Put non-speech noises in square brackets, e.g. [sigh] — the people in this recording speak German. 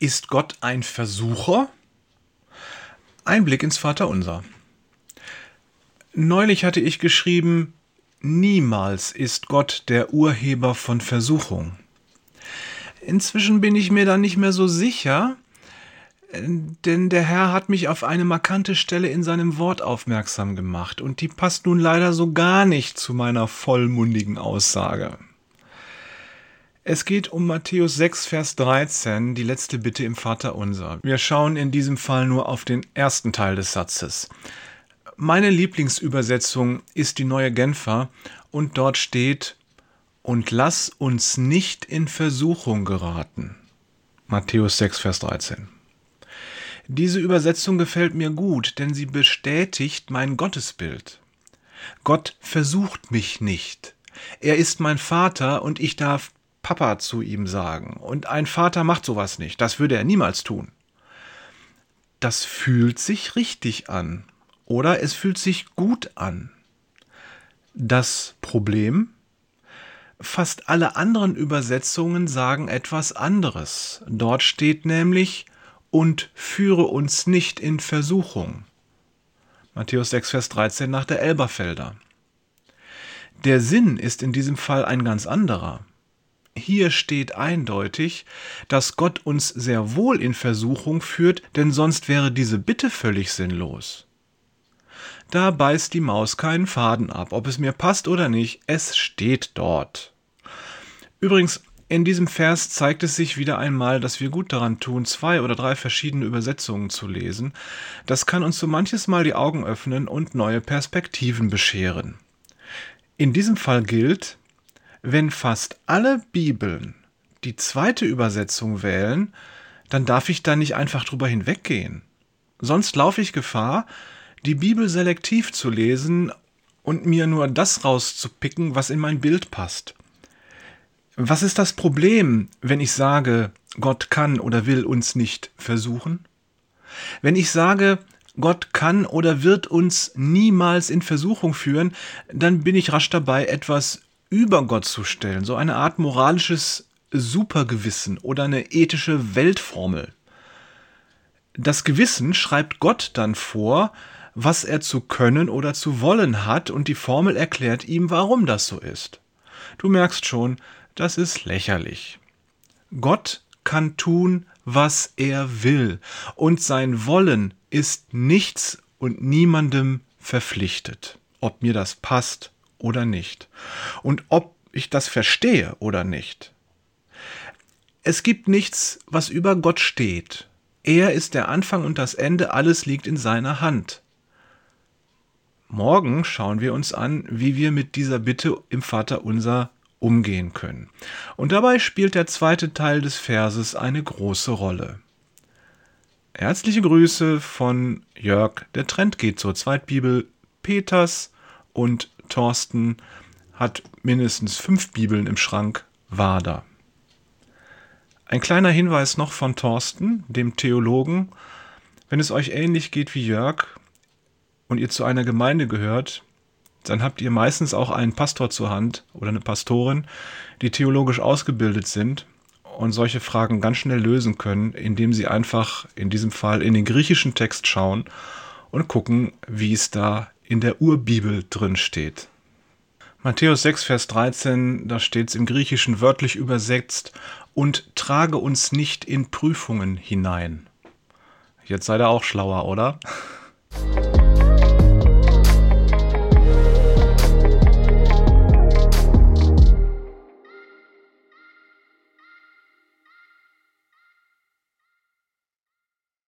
Ist Gott ein Versucher? Ein Blick ins Vaterunser. Neulich hatte ich geschrieben, niemals ist Gott der Urheber von Versuchung. Inzwischen bin ich mir da nicht mehr so sicher, denn der Herr hat mich auf eine markante Stelle in seinem Wort aufmerksam gemacht, und die passt nun leider so gar nicht zu meiner vollmundigen Aussage. Es geht um Matthäus 6, Vers 13, die letzte Bitte im Vaterunser. Wir schauen in diesem Fall nur auf den ersten Teil des Satzes. Meine Lieblingsübersetzung ist die neue Genfer und dort steht, und lass uns nicht in Versuchung geraten. Matthäus 6, Vers 13. Diese Übersetzung gefällt mir gut, denn sie bestätigt mein Gottesbild. Gott versucht mich nicht. Er ist mein Vater und ich darf Papa zu ihm sagen. Und ein Vater macht sowas nicht. Das würde er niemals tun. Das fühlt sich richtig an. Oder es fühlt sich gut an. Das Problem? Fast alle anderen Übersetzungen sagen etwas anderes. Dort steht nämlich, und führe uns nicht in Versuchung. Matthäus 6, Vers 13 nach der Elberfelder. Der Sinn ist in diesem Fall ein ganz anderer. Hier steht eindeutig, dass Gott uns sehr wohl in Versuchung führt, denn sonst wäre diese Bitte völlig sinnlos. Da beißt die Maus keinen Faden ab, ob es mir passt oder nicht, es steht dort. Übrigens, in diesem Vers zeigt es sich wieder einmal, dass wir gut daran tun, zwei oder drei verschiedene Übersetzungen zu lesen. Das kann uns so manches Mal die Augen öffnen und neue Perspektiven bescheren. In diesem Fall gilt, wenn fast alle Bibeln die zweite Übersetzung wählen, dann darf ich da nicht einfach drüber hinweggehen. Sonst laufe ich Gefahr, die Bibel selektiv zu lesen und mir nur das rauszupicken, was in mein Bild passt. Was ist das Problem, wenn ich sage, Gott kann oder will uns nicht versuchen? Wenn ich sage, Gott kann oder wird uns niemals in Versuchung führen, dann bin ich rasch dabei, etwas über Gott zu stellen, so eine Art moralisches Supergewissen oder eine ethische Weltformel. Das Gewissen schreibt Gott dann vor, was er zu können oder zu wollen hat, und die Formel erklärt ihm, warum das so ist. Du merkst schon, das ist lächerlich. Gott kann tun, was er will, und sein Wollen ist nichts und niemandem verpflichtet, ob mir das passt oder nicht. Und ob ich das verstehe oder nicht. Es gibt nichts, was über Gott steht. Er ist der Anfang und das Ende, alles liegt in seiner Hand. Morgen schauen wir uns an, wie wir mit dieser Bitte im Vater unser umgehen können. Und dabei spielt der zweite Teil des Verses eine große Rolle. Herzliche Grüße von Jörg, der Trend geht zur Zweitbibel Peters und Thorsten hat mindestens fünf Bibeln im Schrank, Wader. Ein kleiner Hinweis noch von Thorsten, dem Theologen. Wenn es euch ähnlich geht wie Jörg und ihr zu einer Gemeinde gehört, dann habt ihr meistens auch einen Pastor zur Hand oder eine Pastorin, die theologisch ausgebildet sind und solche Fragen ganz schnell lösen können, indem sie einfach in diesem Fall in den griechischen Text schauen und gucken, wie es da in der Urbibel drin steht. Matthäus 6, Vers 13, da steht es im Griechischen wörtlich übersetzt, und trage uns nicht in Prüfungen hinein. Jetzt seid ihr auch schlauer, oder? [laughs]